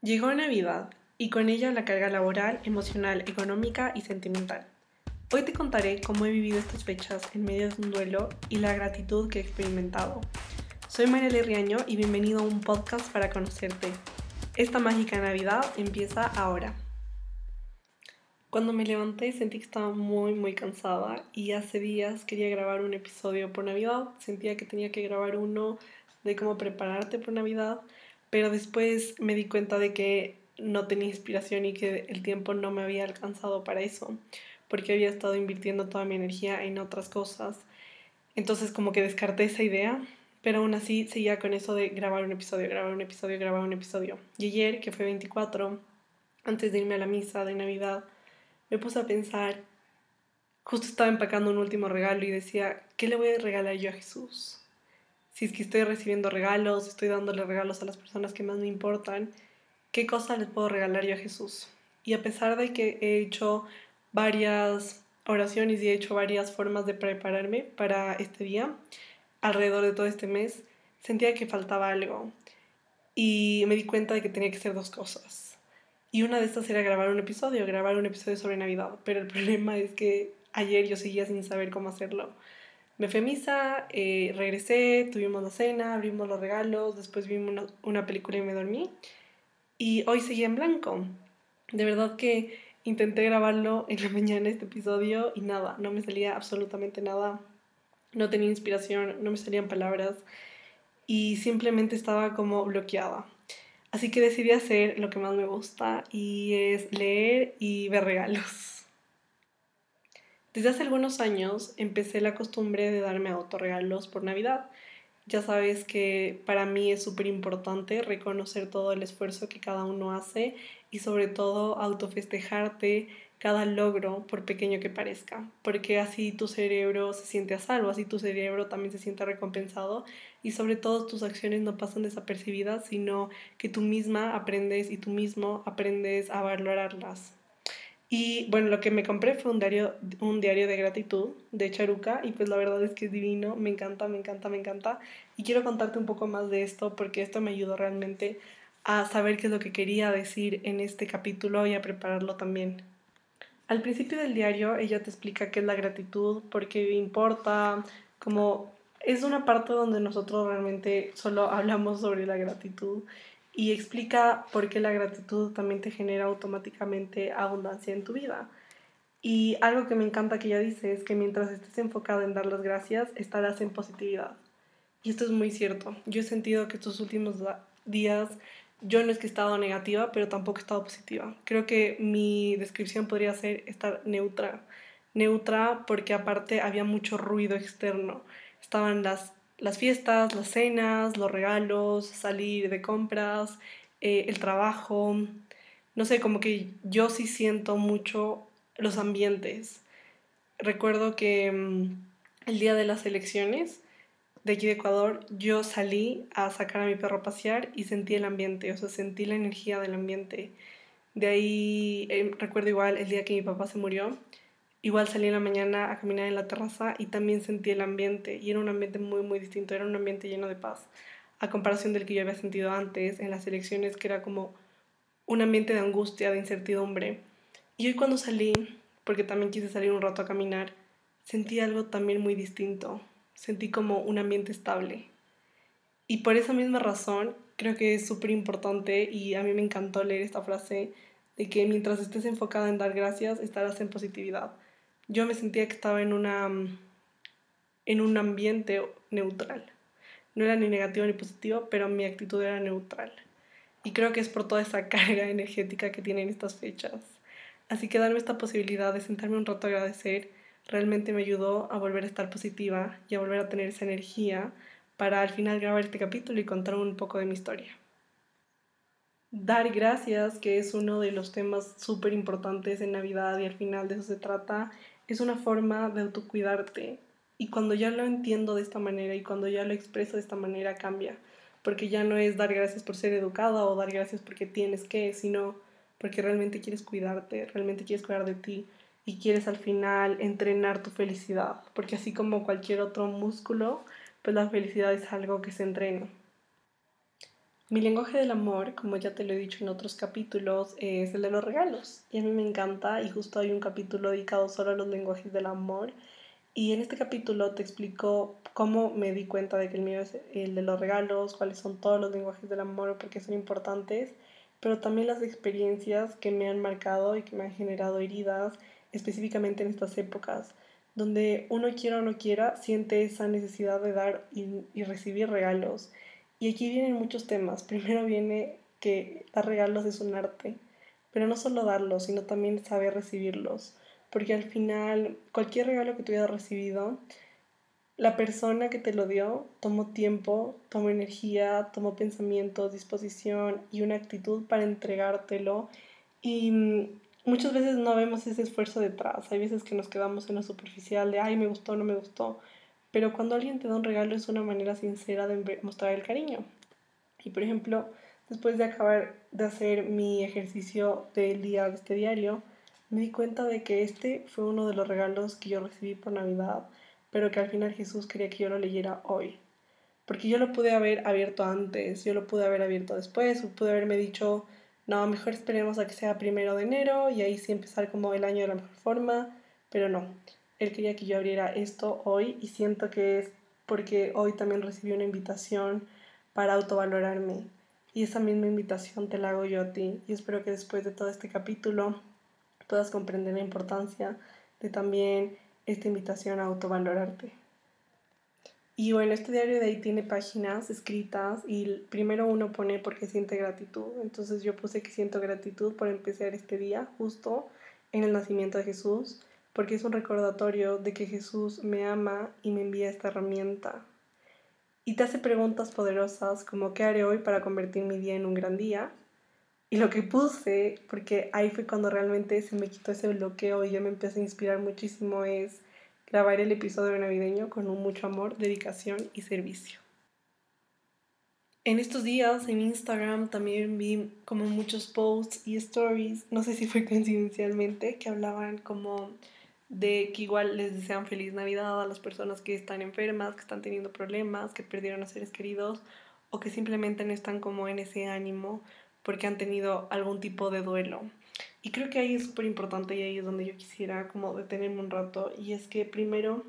Llegó Navidad y con ella la carga laboral, emocional, económica y sentimental. Hoy te contaré cómo he vivido estas fechas en medio de un duelo y la gratitud que he experimentado. Soy Mariela Riaño y bienvenido a un podcast para conocerte. Esta mágica Navidad empieza ahora. Cuando me levanté sentí que estaba muy muy cansada y hace días quería grabar un episodio por Navidad. Sentía que tenía que grabar uno de cómo prepararte por Navidad pero después me di cuenta de que no tenía inspiración y que el tiempo no me había alcanzado para eso, porque había estado invirtiendo toda mi energía en otras cosas. Entonces como que descarté esa idea, pero aún así seguía con eso de grabar un episodio, grabar un episodio, grabar un episodio. Y ayer, que fue 24, antes de irme a la misa de Navidad, me puse a pensar, justo estaba empacando un último regalo y decía, ¿qué le voy a regalar yo a Jesús? Si es que estoy recibiendo regalos, estoy dándole regalos a las personas que más me importan, ¿qué cosa les puedo regalar yo a Jesús? Y a pesar de que he hecho varias oraciones y he hecho varias formas de prepararme para este día, alrededor de todo este mes, sentía que faltaba algo. Y me di cuenta de que tenía que ser dos cosas. Y una de estas era grabar un episodio, grabar un episodio sobre Navidad. Pero el problema es que ayer yo seguía sin saber cómo hacerlo. Me fui a misa, eh, regresé, tuvimos la cena, abrimos los regalos, después vimos una, película y me dormí. Y hoy seguí en blanco. De verdad que intenté grabarlo en la mañana este episodio y nada, no me salía absolutamente nada. No tenía inspiración, no me salían palabras y simplemente estaba como bloqueada. Así que decidí hacer lo que más me gusta y es leer y ver regalos. Desde hace algunos años empecé la costumbre de darme autorregalos por Navidad. Ya sabes que para mí es súper importante reconocer todo el esfuerzo que cada uno hace y sobre todo autofestejarte cada logro, por pequeño que parezca, porque así tu cerebro se siente a salvo, así tu cerebro también se siente recompensado y sobre todo tus acciones no pasan desapercibidas, sino que tú misma aprendes y tú mismo aprendes a valorarlas. Y bueno, lo que me compré fue un diario, un diario de gratitud de Charuca y pues la verdad es que es divino, me encanta, me encanta, me encanta. Y quiero contarte un poco más de esto porque esto me ayudó realmente a saber qué es lo que quería decir en este capítulo y a prepararlo también. Al principio del diario ella te explica qué es la gratitud, por qué importa, como es una parte donde nosotros realmente solo hablamos sobre la gratitud y explica por qué la gratitud también te genera automáticamente abundancia en tu vida. Y algo que me encanta que ella dice es que mientras estés enfocado en dar las gracias, estarás en positividad. Y esto es muy cierto. Yo he sentido que estos últimos días yo no es que he estado negativa, pero tampoco he estado positiva. Creo que mi descripción podría ser estar neutra. Neutra porque aparte había mucho ruido externo. Estaban las las fiestas, las cenas, los regalos, salir de compras, eh, el trabajo. No sé, como que yo sí siento mucho los ambientes. Recuerdo que mm, el día de las elecciones de aquí de Ecuador, yo salí a sacar a mi perro a pasear y sentí el ambiente, o sea, sentí la energía del ambiente. De ahí eh, recuerdo igual el día que mi papá se murió, Igual salí en la mañana a caminar en la terraza y también sentí el ambiente y era un ambiente muy muy distinto, era un ambiente lleno de paz, a comparación del que yo había sentido antes en las elecciones, que era como un ambiente de angustia, de incertidumbre. Y hoy cuando salí, porque también quise salir un rato a caminar, sentí algo también muy distinto, sentí como un ambiente estable. Y por esa misma razón, creo que es súper importante y a mí me encantó leer esta frase de que mientras estés enfocada en dar gracias, estarás en positividad yo me sentía que estaba en, una, en un ambiente neutral. No era ni negativo ni positivo, pero mi actitud era neutral. Y creo que es por toda esa carga energética que tienen estas fechas. Así que darme esta posibilidad de sentarme un rato a agradecer realmente me ayudó a volver a estar positiva y a volver a tener esa energía para al final grabar este capítulo y contar un poco de mi historia. Dar gracias, que es uno de los temas súper importantes en Navidad y al final de eso se trata, es una forma de autocuidarte. Y cuando ya lo entiendo de esta manera y cuando ya lo expreso de esta manera, cambia. Porque ya no es dar gracias por ser educada o dar gracias porque tienes que, sino porque realmente quieres cuidarte, realmente quieres cuidar de ti y quieres al final entrenar tu felicidad. Porque así como cualquier otro músculo, pues la felicidad es algo que se entrena. Mi lenguaje del amor, como ya te lo he dicho en otros capítulos, es el de los regalos. Y a mí me encanta y justo hay un capítulo dedicado solo a los lenguajes del amor. Y en este capítulo te explico cómo me di cuenta de que el mío es el de los regalos, cuáles son todos los lenguajes del amor, porque son importantes, pero también las experiencias que me han marcado y que me han generado heridas, específicamente en estas épocas, donde uno quiera o no quiera, siente esa necesidad de dar y recibir regalos y aquí vienen muchos temas. Primero viene que dar regalos es un arte, pero no solo darlos, sino también saber recibirlos. Porque al final, cualquier regalo que tú hayas recibido, la persona que te lo dio tomó tiempo, tomó energía, tomó pensamiento, disposición y una actitud para entregártelo. Y mm, muchas veces no vemos ese esfuerzo detrás. Hay veces que nos quedamos en lo superficial de, ay, me gustó, no me gustó. Pero cuando alguien te da un regalo es una manera sincera de mostrar el cariño. Y por ejemplo, después de acabar de hacer mi ejercicio del día de este diario, me di cuenta de que este fue uno de los regalos que yo recibí por Navidad, pero que al final Jesús quería que yo lo leyera hoy. Porque yo lo pude haber abierto antes, yo lo pude haber abierto después, o pude haberme dicho, no, mejor esperemos a que sea primero de enero y ahí sí empezar como el año de la mejor forma, pero no. Él quería que yo abriera esto hoy y siento que es porque hoy también recibí una invitación para autovalorarme. Y esa misma invitación te la hago yo a ti. Y espero que después de todo este capítulo puedas comprender la importancia de también esta invitación a autovalorarte. Y bueno, este diario de ahí tiene páginas escritas y primero uno pone porque siente gratitud. Entonces yo puse que siento gratitud por empezar este día justo en el nacimiento de Jesús porque es un recordatorio de que Jesús me ama y me envía esta herramienta. Y te hace preguntas poderosas como ¿qué haré hoy para convertir mi día en un gran día? Y lo que puse, porque ahí fue cuando realmente se me quitó ese bloqueo y yo me empecé a inspirar muchísimo, es grabar el episodio navideño con un mucho amor, dedicación y servicio. En estos días en Instagram también vi como muchos posts y stories, no sé si fue coincidencialmente, que hablaban como de que igual les desean feliz Navidad a las personas que están enfermas, que están teniendo problemas, que perdieron a seres queridos o que simplemente no están como en ese ánimo porque han tenido algún tipo de duelo. Y creo que ahí es súper importante y ahí es donde yo quisiera como detenerme un rato y es que primero,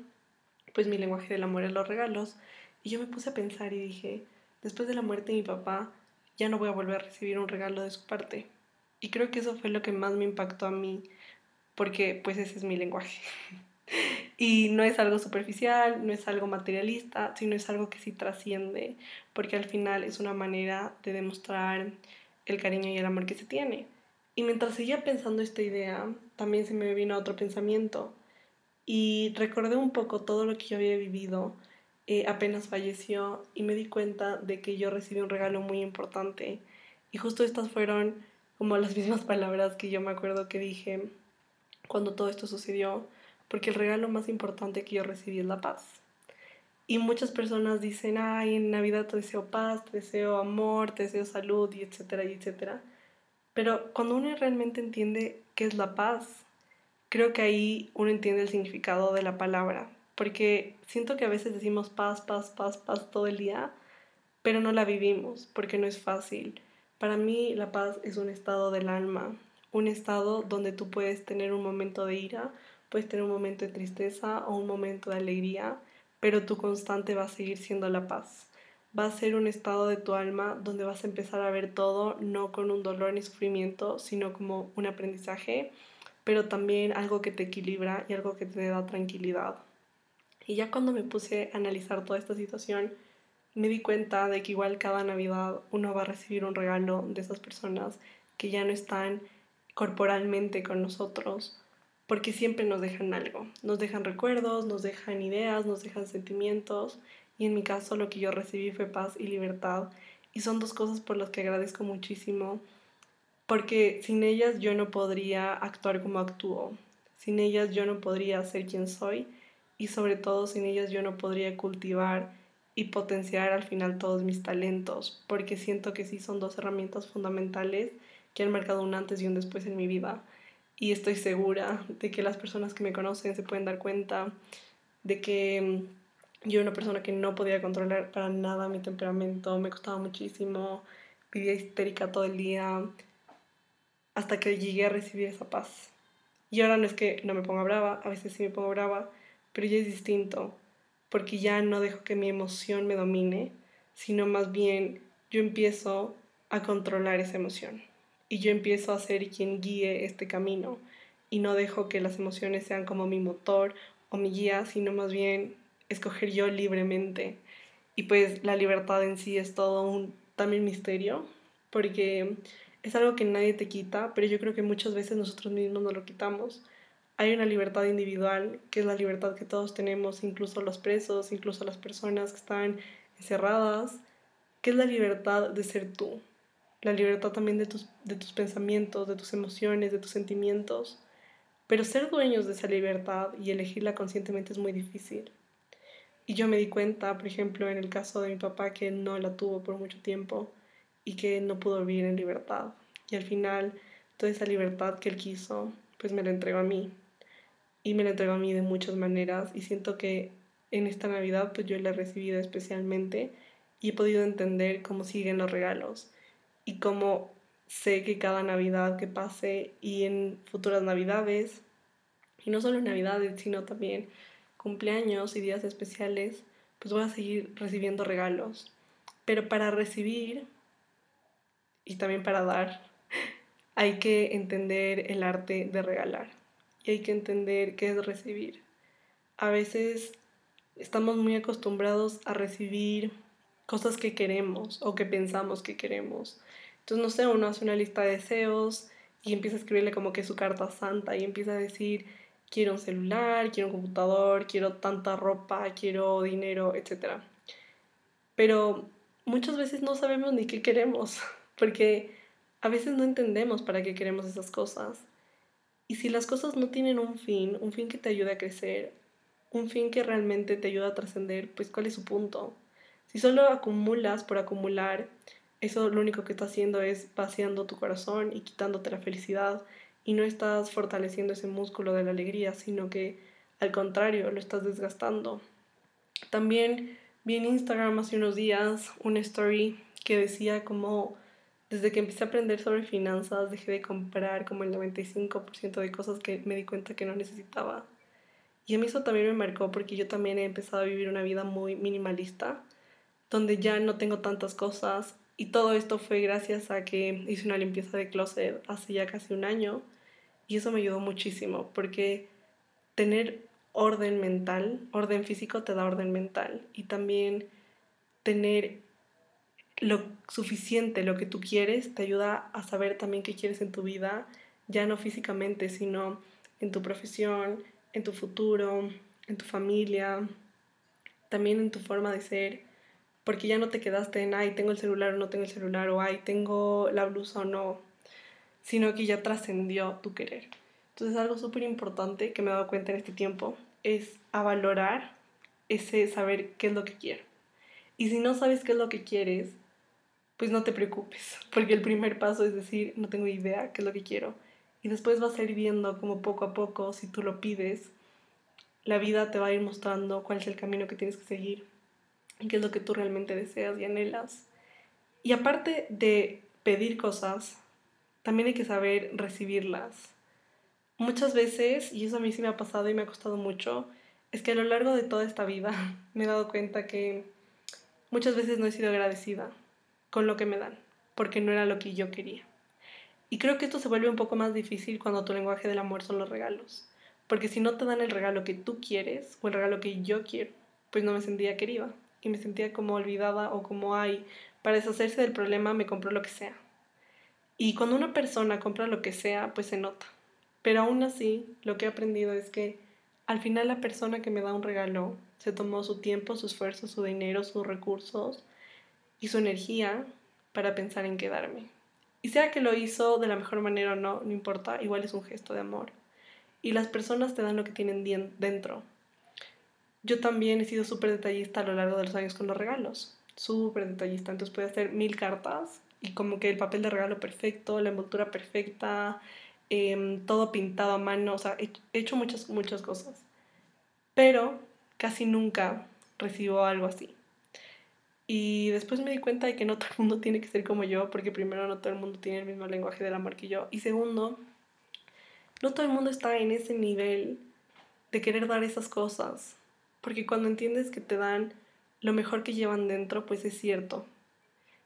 pues mi lenguaje del amor es los regalos y yo me puse a pensar y dije, después de la muerte de mi papá, ya no voy a volver a recibir un regalo de su parte. Y creo que eso fue lo que más me impactó a mí porque pues ese es mi lenguaje. y no es algo superficial, no es algo materialista, sino es algo que sí trasciende, porque al final es una manera de demostrar el cariño y el amor que se tiene. Y mientras seguía pensando esta idea, también se me vino otro pensamiento y recordé un poco todo lo que yo había vivido eh, apenas falleció y me di cuenta de que yo recibí un regalo muy importante y justo estas fueron como las mismas palabras que yo me acuerdo que dije cuando todo esto sucedió, porque el regalo más importante que yo recibí es la paz. Y muchas personas dicen, ay, en Navidad te deseo paz, te deseo amor, te deseo salud, y etcétera, y etcétera. Pero cuando uno realmente entiende qué es la paz, creo que ahí uno entiende el significado de la palabra. Porque siento que a veces decimos paz, paz, paz, paz todo el día, pero no la vivimos, porque no es fácil. Para mí la paz es un estado del alma, un estado donde tú puedes tener un momento de ira, puedes tener un momento de tristeza o un momento de alegría, pero tu constante va a seguir siendo la paz. Va a ser un estado de tu alma donde vas a empezar a ver todo no con un dolor ni sufrimiento, sino como un aprendizaje, pero también algo que te equilibra y algo que te da tranquilidad. Y ya cuando me puse a analizar toda esta situación, me di cuenta de que igual cada Navidad uno va a recibir un regalo de esas personas que ya no están corporalmente con nosotros, porque siempre nos dejan algo, nos dejan recuerdos, nos dejan ideas, nos dejan sentimientos, y en mi caso lo que yo recibí fue paz y libertad, y son dos cosas por las que agradezco muchísimo, porque sin ellas yo no podría actuar como actúo, sin ellas yo no podría ser quien soy, y sobre todo sin ellas yo no podría cultivar y potenciar al final todos mis talentos, porque siento que sí son dos herramientas fundamentales que han marcado un antes y un después en mi vida. Y estoy segura de que las personas que me conocen se pueden dar cuenta de que mm, yo era una persona que no podía controlar para nada mi temperamento, me costaba muchísimo vivía histérica todo el día hasta que llegué a recibir esa paz. Y ahora no es que no me ponga brava, a veces sí me pongo brava, pero ya es distinto, porque ya no dejo que mi emoción me domine, sino más bien yo empiezo a controlar esa emoción y yo empiezo a ser quien guíe este camino y no dejo que las emociones sean como mi motor o mi guía, sino más bien escoger yo libremente. Y pues la libertad en sí es todo un también misterio, porque es algo que nadie te quita, pero yo creo que muchas veces nosotros mismos nos lo quitamos. Hay una libertad individual, que es la libertad que todos tenemos, incluso los presos, incluso las personas que están encerradas, que es la libertad de ser tú, la libertad también de tus, de tus pensamientos, de tus emociones, de tus sentimientos. Pero ser dueños de esa libertad y elegirla conscientemente es muy difícil. Y yo me di cuenta, por ejemplo, en el caso de mi papá, que no la tuvo por mucho tiempo y que no pudo vivir en libertad. Y al final, toda esa libertad que él quiso, pues me la entregó a mí. Y me la entregó a mí de muchas maneras. Y siento que en esta Navidad, pues yo la he recibido especialmente y he podido entender cómo siguen los regalos y cómo sé que cada Navidad que pase y en futuras Navidades, y no solo en Navidades, sino también cumpleaños y días especiales, pues voy a seguir recibiendo regalos. Pero para recibir y también para dar, hay que entender el arte de regalar y hay que entender qué es recibir. A veces estamos muy acostumbrados a recibir cosas que queremos o que pensamos que queremos. Entonces, no sé, uno hace una lista de deseos y empieza a escribirle como que su carta santa y empieza a decir, quiero un celular, quiero un computador, quiero tanta ropa, quiero dinero, etc. Pero muchas veces no sabemos ni qué queremos, porque a veces no entendemos para qué queremos esas cosas. Y si las cosas no tienen un fin, un fin que te ayude a crecer, un fin que realmente te ayuda a trascender, pues ¿cuál es su punto? Si solo acumulas por acumular, eso lo único que está haciendo es vaciando tu corazón y quitándote la felicidad y no estás fortaleciendo ese músculo de la alegría, sino que al contrario, lo estás desgastando. También vi en Instagram hace unos días una story que decía como desde que empecé a aprender sobre finanzas dejé de comprar como el 95% de cosas que me di cuenta que no necesitaba. Y a mí eso también me marcó porque yo también he empezado a vivir una vida muy minimalista donde ya no tengo tantas cosas. Y todo esto fue gracias a que hice una limpieza de closet hace ya casi un año. Y eso me ayudó muchísimo, porque tener orden mental, orden físico te da orden mental. Y también tener lo suficiente, lo que tú quieres, te ayuda a saber también qué quieres en tu vida, ya no físicamente, sino en tu profesión, en tu futuro, en tu familia, también en tu forma de ser porque ya no te quedaste en, ay, tengo el celular o no tengo el celular, o ay, tengo la blusa o no, sino que ya trascendió tu querer. Entonces algo súper importante que me he dado cuenta en este tiempo es a valorar ese saber qué es lo que quiero. Y si no sabes qué es lo que quieres, pues no te preocupes, porque el primer paso es decir, no tengo idea qué es lo que quiero. Y después vas a ir viendo como poco a poco, si tú lo pides, la vida te va a ir mostrando cuál es el camino que tienes que seguir qué es lo que tú realmente deseas y anhelas. Y aparte de pedir cosas, también hay que saber recibirlas. Muchas veces, y eso a mí sí me ha pasado y me ha costado mucho, es que a lo largo de toda esta vida me he dado cuenta que muchas veces no he sido agradecida con lo que me dan, porque no era lo que yo quería. Y creo que esto se vuelve un poco más difícil cuando tu lenguaje del amor son los regalos, porque si no te dan el regalo que tú quieres o el regalo que yo quiero, pues no me sentía querida y me sentía como olvidada o como, ay, para deshacerse del problema me compró lo que sea. Y cuando una persona compra lo que sea, pues se nota. Pero aún así, lo que he aprendido es que al final la persona que me da un regalo se tomó su tiempo, su esfuerzo, su dinero, sus recursos y su energía para pensar en quedarme. Y sea que lo hizo de la mejor manera o no, no importa, igual es un gesto de amor. Y las personas te dan lo que tienen dentro, yo también he sido súper detallista a lo largo de los años con los regalos. Súper detallista. Entonces puede hacer mil cartas y como que el papel de regalo perfecto, la envoltura perfecta, em, todo pintado a mano. O sea, he hecho muchas, muchas cosas. Pero casi nunca recibo algo así. Y después me di cuenta de que no todo el mundo tiene que ser como yo, porque primero no todo el mundo tiene el mismo lenguaje del amor que yo. Y segundo, no todo el mundo está en ese nivel de querer dar esas cosas. Porque cuando entiendes que te dan lo mejor que llevan dentro, pues es cierto.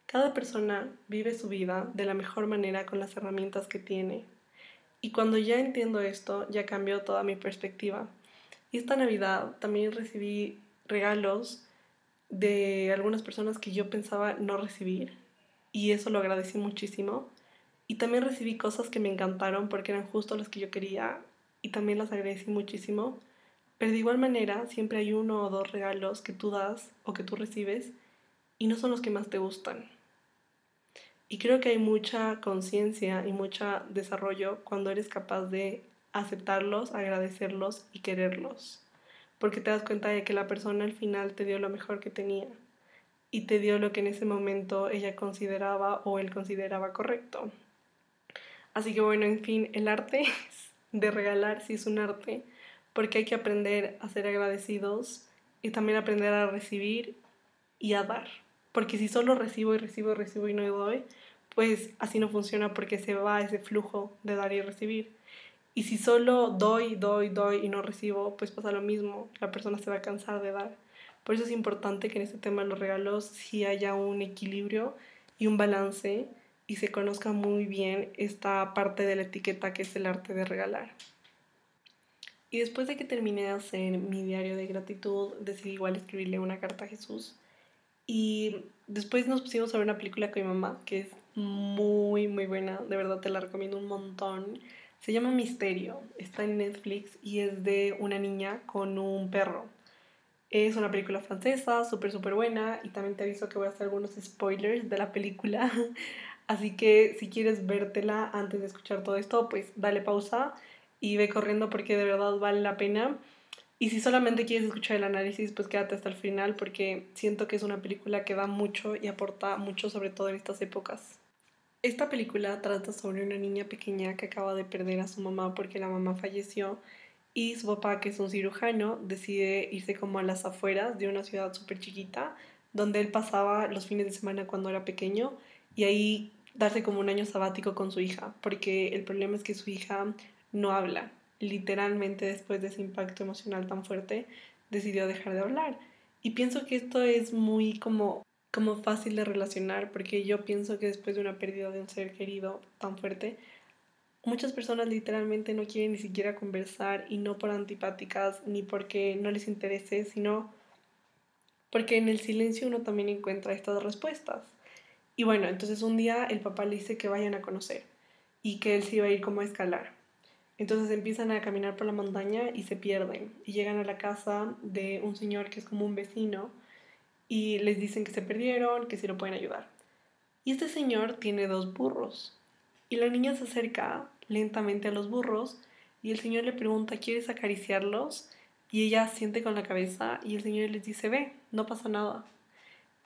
Cada persona vive su vida de la mejor manera con las herramientas que tiene. Y cuando ya entiendo esto, ya cambió toda mi perspectiva. Y esta Navidad también recibí regalos de algunas personas que yo pensaba no recibir. Y eso lo agradecí muchísimo. Y también recibí cosas que me encantaron porque eran justo las que yo quería. Y también las agradecí muchísimo. Pero de igual manera, siempre hay uno o dos regalos que tú das o que tú recibes y no son los que más te gustan. Y creo que hay mucha conciencia y mucho desarrollo cuando eres capaz de aceptarlos, agradecerlos y quererlos. Porque te das cuenta de que la persona al final te dio lo mejor que tenía y te dio lo que en ese momento ella consideraba o él consideraba correcto. Así que bueno, en fin, el arte de regalar sí es un arte porque hay que aprender a ser agradecidos y también aprender a recibir y a dar. Porque si solo recibo y recibo y recibo y no doy, pues así no funciona porque se va ese flujo de dar y recibir. Y si solo doy, doy, doy y no recibo, pues pasa lo mismo, la persona se va a cansar de dar. Por eso es importante que en este tema de los regalos sí haya un equilibrio y un balance y se conozca muy bien esta parte de la etiqueta que es el arte de regalar. Y después de que terminé de hacer mi diario de gratitud, decidí igual escribirle una carta a Jesús. Y después nos pusimos a ver una película con mi mamá, que es muy, muy buena. De verdad te la recomiendo un montón. Se llama Misterio. Está en Netflix y es de una niña con un perro. Es una película francesa, súper, súper buena. Y también te aviso que voy a hacer algunos spoilers de la película. Así que si quieres vértela antes de escuchar todo esto, pues dale pausa y ve corriendo porque de verdad vale la pena. Y si solamente quieres escuchar el análisis, pues quédate hasta el final porque siento que es una película que da mucho y aporta mucho, sobre todo en estas épocas. Esta película trata sobre una niña pequeña que acaba de perder a su mamá porque la mamá falleció y su papá, que es un cirujano, decide irse como a las afueras de una ciudad súper chiquita donde él pasaba los fines de semana cuando era pequeño y ahí darse como un año sabático con su hija, porque el problema es que su hija no habla. Literalmente después de ese impacto emocional tan fuerte, decidió dejar de hablar. Y pienso que esto es muy como, como fácil de relacionar, porque yo pienso que después de una pérdida de un ser querido tan fuerte, muchas personas literalmente no quieren ni siquiera conversar y no por antipáticas ni porque no les interese, sino porque en el silencio uno también encuentra estas respuestas. Y bueno, entonces un día el papá le dice que vayan a conocer y que él se iba a ir como a escalar. Entonces empiezan a caminar por la montaña y se pierden y llegan a la casa de un señor que es como un vecino y les dicen que se perdieron, que si lo pueden ayudar. Y este señor tiene dos burros y la niña se acerca lentamente a los burros y el señor le pregunta, ¿quieres acariciarlos? Y ella siente con la cabeza y el señor les dice, ve, no pasa nada.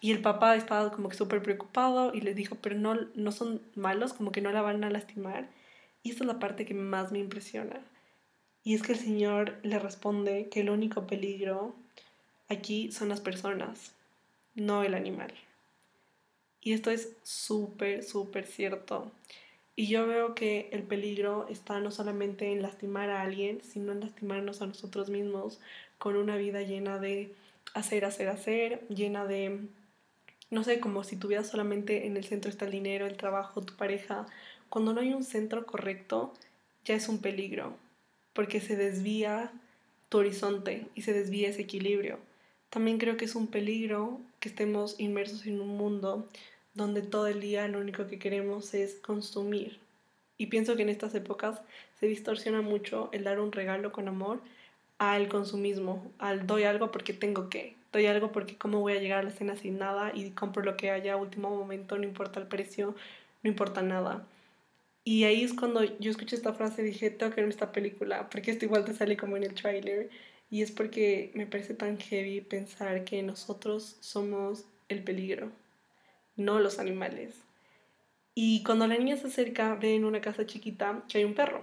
Y el papá estaba como que súper preocupado y les dijo, pero no, no son malos, como que no la van a lastimar. Y esta es la parte que más me impresiona. Y es que el Señor le responde que el único peligro aquí son las personas, no el animal. Y esto es súper, súper cierto. Y yo veo que el peligro está no solamente en lastimar a alguien, sino en lastimarnos a nosotros mismos con una vida llena de hacer, hacer, hacer, llena de, no sé, como si tu vida solamente en el centro está el dinero, el trabajo, tu pareja, cuando no hay un centro correcto, ya es un peligro, porque se desvía tu horizonte y se desvía ese equilibrio. También creo que es un peligro que estemos inmersos en un mundo donde todo el día lo único que queremos es consumir. Y pienso que en estas épocas se distorsiona mucho el dar un regalo con amor al consumismo, al doy algo porque tengo que, doy algo porque cómo voy a llegar a la cena sin nada y compro lo que haya a último momento, no importa el precio, no importa nada. Y ahí es cuando yo escuché esta frase y dije, tengo que ver esta película, porque esto igual te sale como en el tráiler. Y es porque me parece tan heavy pensar que nosotros somos el peligro, no los animales. Y cuando la niña se acerca, ve en una casa chiquita que hay un perro,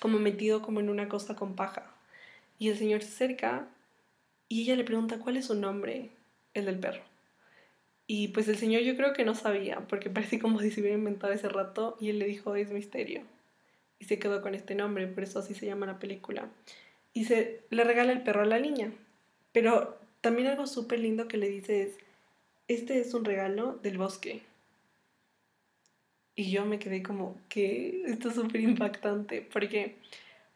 como metido como en una cosa con paja. Y el señor se acerca y ella le pregunta cuál es su nombre, el del perro. Y pues el señor yo creo que no sabía, porque parece como si se hubiera inventado ese rato y él le dijo es misterio. Y se quedó con este nombre, por eso así se llama la película. Y se le regala el perro a la niña. Pero también algo súper lindo que le dice es, este es un regalo del bosque. Y yo me quedé como, ¿qué? Esto es súper impactante, porque,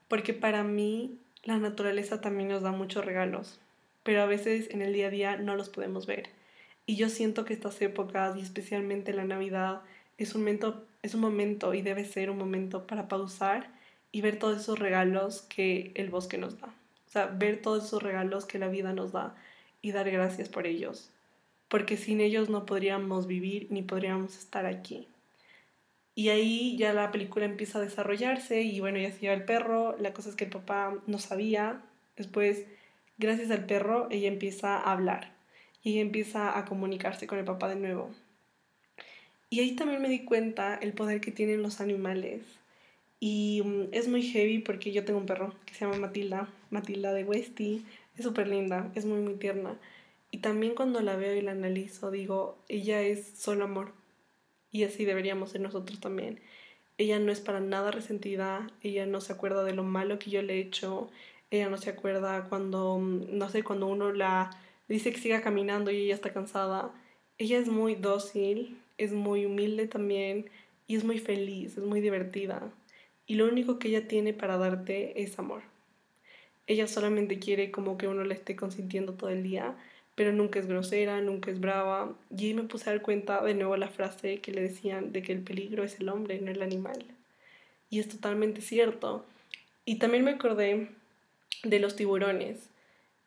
porque para mí la naturaleza también nos da muchos regalos, pero a veces en el día a día no los podemos ver. Y yo siento que estas épocas, y especialmente la Navidad, es un momento, es un momento y debe ser un momento para pausar y ver todos esos regalos que el bosque nos da. O sea, ver todos esos regalos que la vida nos da y dar gracias por ellos. Porque sin ellos no podríamos vivir ni podríamos estar aquí. Y ahí ya la película empieza a desarrollarse y bueno, ya se lleva el perro. La cosa es que el papá no sabía. Después, gracias al perro, ella empieza a hablar y ella empieza a comunicarse con el papá de nuevo. Y ahí también me di cuenta el poder que tienen los animales. Y mm, es muy heavy porque yo tengo un perro que se llama Matilda, Matilda de Westy. Es súper linda, es muy, muy tierna. Y también cuando la veo y la analizo, digo, ella es solo amor y así deberíamos ser nosotros también. Ella no es para nada resentida, ella no se acuerda de lo malo que yo le he hecho, ella no se acuerda cuando, mm, no sé, cuando uno la dice que siga caminando y ella está cansada. Ella es muy dócil, es muy humilde también y es muy feliz, es muy divertida. Y lo único que ella tiene para darte es amor. Ella solamente quiere como que uno la esté consintiendo todo el día pero nunca es grosera, nunca es brava. Y ahí me puse a dar cuenta de nuevo la frase que le decían de que el peligro es el hombre, no el animal. Y es totalmente cierto. Y también me acordé de los tiburones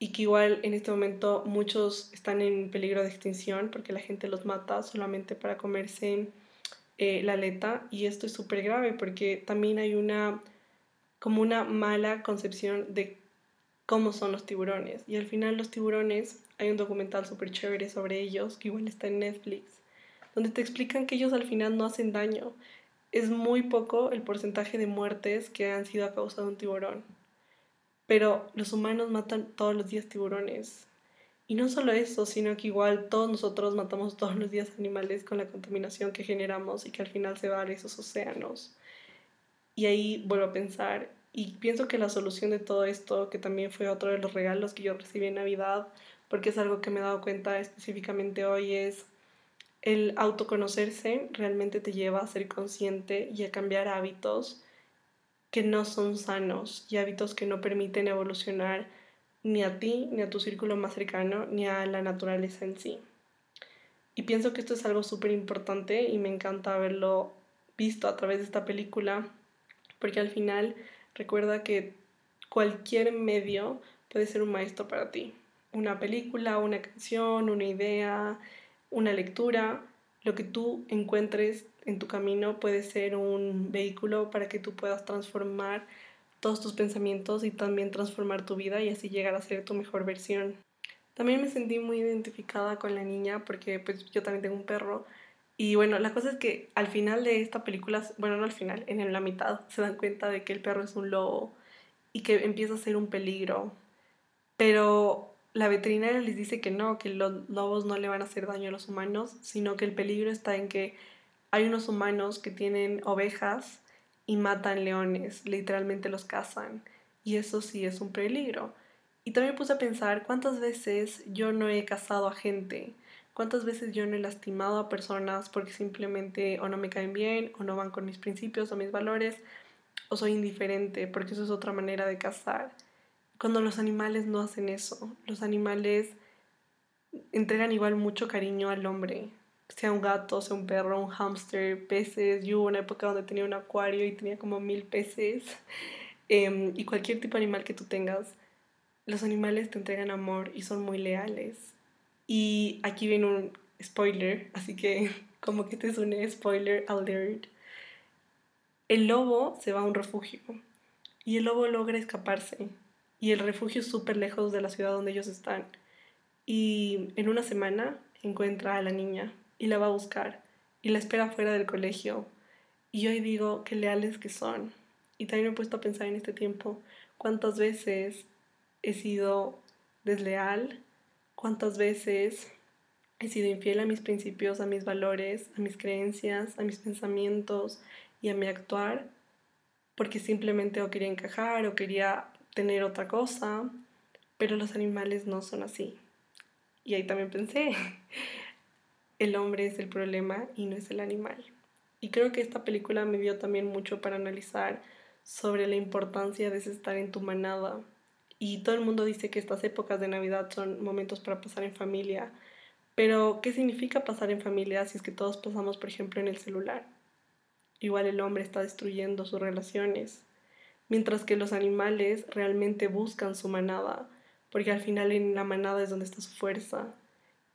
y que igual en este momento muchos están en peligro de extinción porque la gente los mata solamente para comerse eh, la aleta y esto es súper grave porque también hay una como una mala concepción de cómo son los tiburones y al final los tiburones hay un documental súper chévere sobre ellos, que igual está en Netflix, donde te explican que ellos al final no hacen daño. Es muy poco el porcentaje de muertes que han sido a causa de un tiburón. Pero los humanos matan todos los días tiburones. Y no solo eso, sino que igual todos nosotros matamos todos los días animales con la contaminación que generamos y que al final se va a esos océanos. Y ahí vuelvo a pensar, y pienso que la solución de todo esto, que también fue otro de los regalos que yo recibí en Navidad, porque es algo que me he dado cuenta específicamente hoy, es el autoconocerse realmente te lleva a ser consciente y a cambiar hábitos que no son sanos y hábitos que no permiten evolucionar ni a ti, ni a tu círculo más cercano, ni a la naturaleza en sí. Y pienso que esto es algo súper importante y me encanta haberlo visto a través de esta película, porque al final recuerda que cualquier medio puede ser un maestro para ti una película, una canción, una idea, una lectura, lo que tú encuentres en tu camino puede ser un vehículo para que tú puedas transformar todos tus pensamientos y también transformar tu vida y así llegar a ser tu mejor versión. También me sentí muy identificada con la niña porque pues yo también tengo un perro y bueno, la cosa es que al final de esta película, bueno, no al final, en la mitad se dan cuenta de que el perro es un lobo y que empieza a ser un peligro. Pero la veterinaria les dice que no, que los lobos no le van a hacer daño a los humanos, sino que el peligro está en que hay unos humanos que tienen ovejas y matan leones, literalmente los cazan, y eso sí es un peligro. Y también puse a pensar cuántas veces yo no he cazado a gente, cuántas veces yo no he lastimado a personas porque simplemente o no me caen bien, o no van con mis principios o mis valores, o soy indiferente, porque eso es otra manera de cazar cuando los animales no hacen eso. Los animales entregan igual mucho cariño al hombre, sea un gato, sea un perro, un hámster, peces. Yo hubo una época donde tenía un acuario y tenía como mil peces. Em, y cualquier tipo de animal que tú tengas, los animales te entregan amor y son muy leales. Y aquí viene un spoiler, así que como que te suene spoiler alert. El lobo se va a un refugio y el lobo logra escaparse y el refugio es súper lejos de la ciudad donde ellos están. Y en una semana encuentra a la niña y la va a buscar y la espera fuera del colegio. Y yo digo, qué leales que son. Y también me he puesto a pensar en este tiempo cuántas veces he sido desleal, cuántas veces he sido infiel a mis principios, a mis valores, a mis creencias, a mis pensamientos y a mi actuar porque simplemente o quería encajar o quería tener otra cosa, pero los animales no son así. Y ahí también pensé, el hombre es el problema y no es el animal. Y creo que esta película me dio también mucho para analizar sobre la importancia de estar en tu manada. Y todo el mundo dice que estas épocas de Navidad son momentos para pasar en familia. Pero, ¿qué significa pasar en familia si es que todos pasamos, por ejemplo, en el celular? Igual el hombre está destruyendo sus relaciones, mientras que los animales realmente buscan su manada, porque al final en la manada es donde está su fuerza,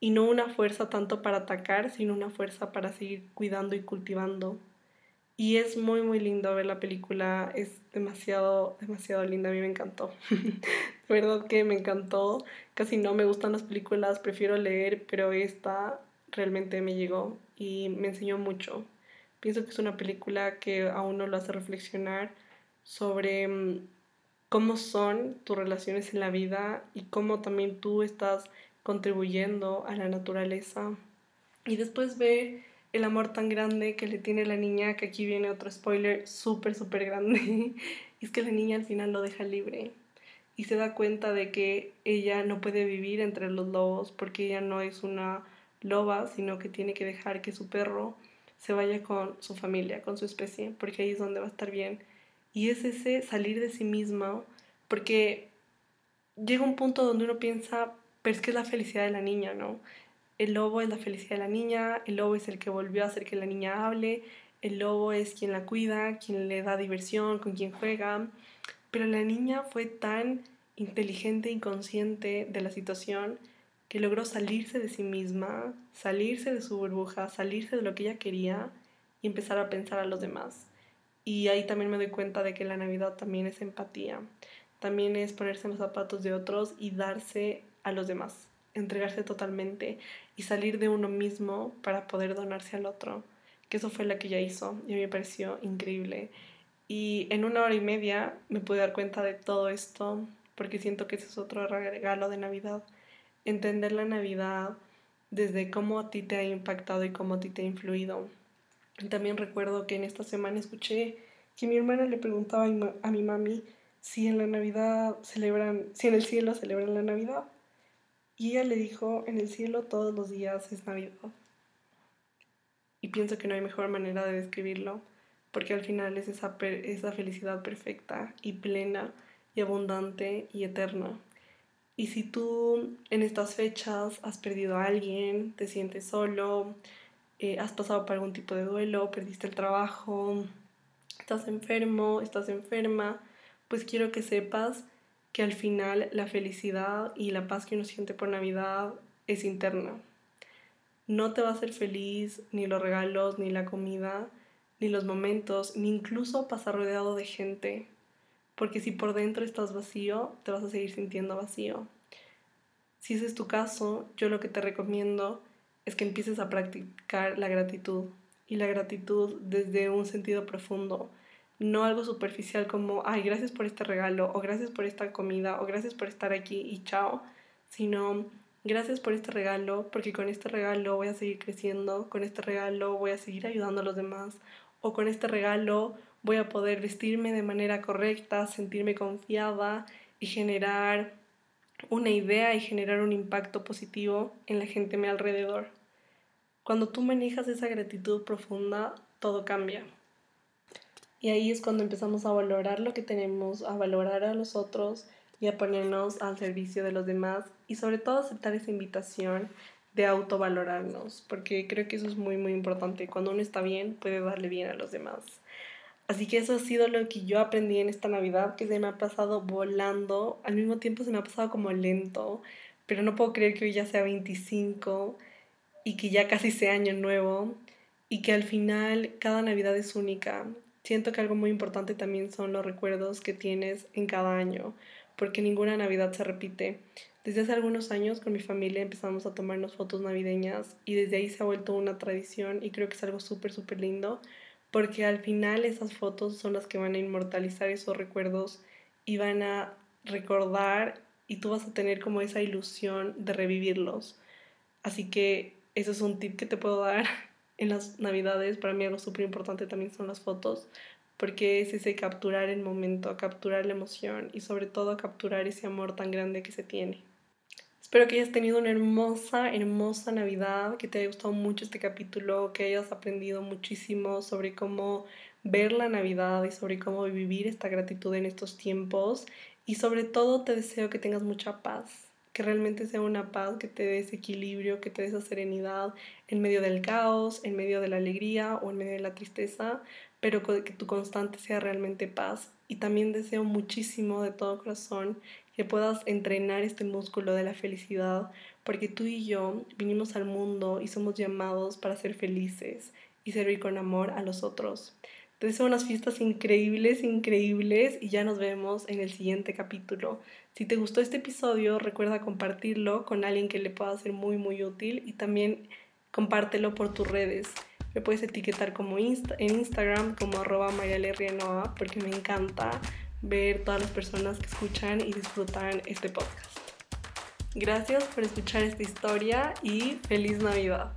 y no una fuerza tanto para atacar, sino una fuerza para seguir cuidando y cultivando. Y es muy, muy lindo ver la película, es demasiado, demasiado linda, a mí me encantó. de verdad que me encantó, casi no me gustan las películas, prefiero leer, pero esta realmente me llegó y me enseñó mucho. Pienso que es una película que a uno lo hace reflexionar sobre mm, cómo son tus relaciones en la vida y cómo también tú estás contribuyendo a la naturaleza. Y después ve el amor tan grande que le tiene la niña, que aquí viene otro spoiler súper, súper grande, es que la niña al final lo deja libre y se da cuenta de que ella no puede vivir entre los lobos porque ella no es una loba, sino que tiene que dejar que su perro se vaya con su familia, con su especie, porque ahí es donde va a estar bien. Y es ese salir de sí misma, porque llega un punto donde uno piensa, pero es que es la felicidad de la niña, ¿no? El lobo es la felicidad de la niña, el lobo es el que volvió a hacer que la niña hable, el lobo es quien la cuida, quien le da diversión, con quien juega, pero la niña fue tan inteligente y consciente de la situación que logró salirse de sí misma, salirse de su burbuja, salirse de lo que ella quería y empezar a pensar a los demás. Y ahí también me doy cuenta de que la Navidad también es empatía, también es ponerse en los zapatos de otros y darse a los demás, entregarse totalmente y salir de uno mismo para poder donarse al otro, que eso fue lo que ella hizo y me pareció increíble. Y en una hora y media me pude dar cuenta de todo esto porque siento que ese es otro regalo de Navidad entender la Navidad desde cómo a ti te ha impactado y cómo a ti te ha influido. También recuerdo que en esta semana escuché que mi hermana le preguntaba a mi mami si en la Navidad celebran, si en el cielo celebran la Navidad. Y ella le dijo, en el cielo todos los días es Navidad. Y pienso que no hay mejor manera de describirlo, porque al final es esa, esa felicidad perfecta y plena y abundante y eterna. Y si tú en estas fechas has perdido a alguien, te sientes solo, eh, has pasado por algún tipo de duelo, perdiste el trabajo, estás enfermo, estás enferma, pues quiero que sepas que al final la felicidad y la paz que uno siente por Navidad es interna. No te va a hacer feliz ni los regalos, ni la comida, ni los momentos, ni incluso pasar rodeado de gente porque si por dentro estás vacío, te vas a seguir sintiendo vacío. Si ese es tu caso, yo lo que te recomiendo es que empieces a practicar la gratitud y la gratitud desde un sentido profundo, no algo superficial como, ay, gracias por este regalo, o gracias por esta comida, o gracias por estar aquí y chao, sino gracias por este regalo, porque con este regalo voy a seguir creciendo, con este regalo voy a seguir ayudando a los demás, o con este regalo voy a poder vestirme de manera correcta, sentirme confiada y generar una idea y generar un impacto positivo en la gente a mi alrededor. Cuando tú manejas esa gratitud profunda, todo cambia. Y ahí es cuando empezamos a valorar lo que tenemos, a valorar a los otros y a ponernos al servicio de los demás y sobre todo aceptar esa invitación de autovalorarnos, porque creo que eso es muy muy importante. Cuando uno está bien, puede darle bien a los demás. Así que eso ha sido lo que yo aprendí en esta Navidad, que se me ha pasado volando, al mismo tiempo se me ha pasado como lento, pero no puedo creer que hoy ya sea 25 y que ya casi sea año nuevo y que al final cada Navidad es única. Siento que algo muy importante también son los recuerdos que tienes en cada año, porque ninguna Navidad se repite. Desde hace algunos años con mi familia empezamos a tomarnos fotos navideñas y desde ahí se ha vuelto una tradición y creo que es algo súper, súper lindo porque al final esas fotos son las que van a inmortalizar esos recuerdos y van a recordar y tú vas a tener como esa ilusión de revivirlos. Así que Eso es un tip que te puedo dar en las navidades. Para mí algo súper importante también son las fotos, porque es ese capturar el momento, capturar la emoción y sobre todo capturar ese amor tan grande que se tiene. Espero que hayas tenido una hermosa, hermosa Navidad, que te haya gustado mucho este capítulo, que hayas aprendido muchísimo sobre cómo ver la Navidad y sobre cómo vivir esta gratitud en estos tiempos. Y sobre todo te deseo que tengas mucha paz, que realmente sea una paz que te dé ese equilibrio, que te dé esa serenidad en medio del caos, en medio de la alegría o en medio de la tristeza, pero que tu constante sea realmente paz. Y también deseo muchísimo de todo corazón que puedas entrenar este músculo de la felicidad, porque tú y yo vinimos al mundo y somos llamados para ser felices y servir con amor a los otros. Te deseo unas fiestas increíbles, increíbles y ya nos vemos en el siguiente capítulo. Si te gustó este episodio, recuerda compartirlo con alguien que le pueda ser muy, muy útil y también compártelo por tus redes. Me puedes etiquetar como en Instagram como arroba porque me encanta ver todas las personas que escuchan y disfrutan este podcast. Gracias por escuchar esta historia y feliz Navidad.